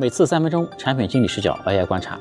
每次三分钟，产品经理视角 AI 观察。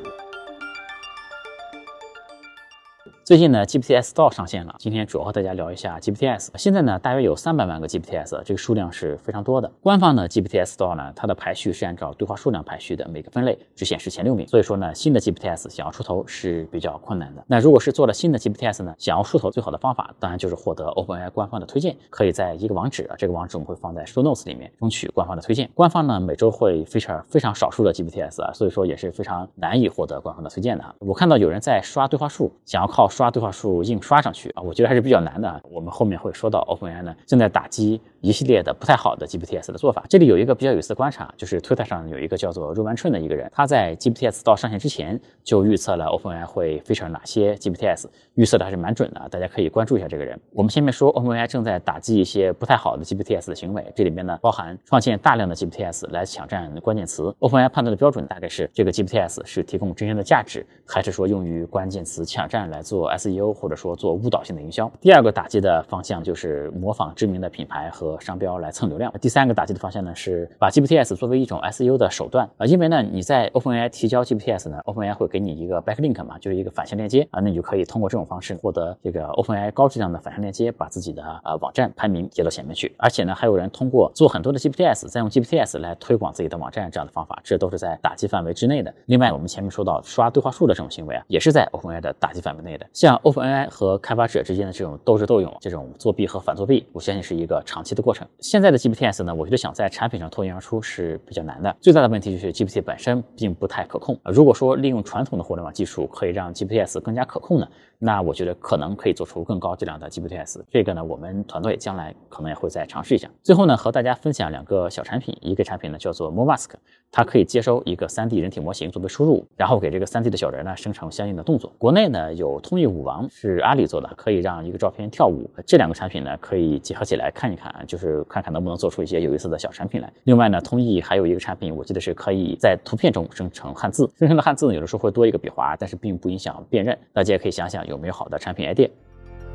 最近呢，GPTs Store 上线了。今天主要和大家聊一下 GPTs。现在呢，大约有三百万个 GPTs，这个数量是非常多的。官方的 GPTs Store 呢，它的排序是按照对话数量排序的，每个分类只显示前六名。所以说呢，新的 GPTs 想要出头是比较困难的。那如果是做了新的 GPTs 呢，想要出头最好的方法，当然就是获得 OpenAI 官方的推荐。可以在一个网址，这个网址我们会放在 Show Notes 里面，争取官方的推荐。官方呢，每周会非常非常少数的 GPTs 啊，所以说也是非常难以获得官方的推荐的。我看到有人在刷对话数，想要靠刷对话数硬刷上去啊，我觉得还是比较难的。我们后面会说到 OpenAI 呢正在打击一系列的不太好的 GPTs 的做法。这里有一个比较有意思的观察，就是 Twitter 上有一个叫做 r o m a n Chen 的一个人，他在 GPTs 到上线之前就预测了 OpenAI 会 feature 哪些 GPTs，预测的还是蛮准的，大家可以关注一下这个人。我们前面说 OpenAI 正在打击一些不太好的 GPTs 的行为，这里面呢包含创建大量的 GPTs 来抢占关键词。OpenAI 判断的标准大概是这个 GPTs 是提供真正的价值，还是说用于关键词抢占来做 SEO 或者说做误导性的营销。第二个打击的方向就是模仿知名的品牌和商标来蹭流量。第三个打击的方向呢是把 GPTs 作为一种 SEO 的手段啊，因为呢你在 OpenAI 提交 GPTs 呢，OpenAI 会给你一个 backlink 嘛，就是一个反向链接啊，那你就可以通过这种方式获得这个 OpenAI 高质量的反向链接，把自己的啊网站排名接到前面去。而且呢，还有人通过做很多的 GPTs，再用 GPTs 来推广自己的网站这样的方法，这都是在打击范围之内的。另外，我们前面说到刷对话数的这种行为啊，也是在 OpenAI 的打击范围内的。像 OpenAI 和开发者之间的这种斗智斗勇，这种作弊和反作弊，我相信是一个长期的过程。现在的 GPTs 呢，我觉得想在产品上脱颖而出是比较难的。最大的问题就是 GPT 本身并不太可控。如果说利用传统的互联网技术可以让 GPTs 更加可控呢，那我觉得可能可以做出更高质量的 GPTs。这个呢，我们团队将来可能也会再尝试一下。最后呢，和大家分享两个小产品，一个产品呢叫做 MoMask，它可以接收一个 3D 人体模型作为输入，然后给这个 3D 的小人呢生成相应的动作。国内呢有通义舞王是阿里做的，可以让一个照片跳舞。这两个产品呢可以结合起来看一看，就是看看能不能做出一些有意思的小产品来。另外呢，通义还有一个产品，我记得是可以在图片中生成汉字，生成的汉字呢有的时候会多一个笔划，但是并不影响辨认。大家也可以想想有没有好的产品 idea。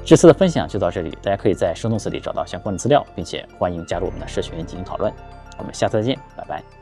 这次的分享就到这里，大家可以在生动词里找到相关的资料，并且欢迎加入我们的社群进行讨论。我们下次再见，拜拜。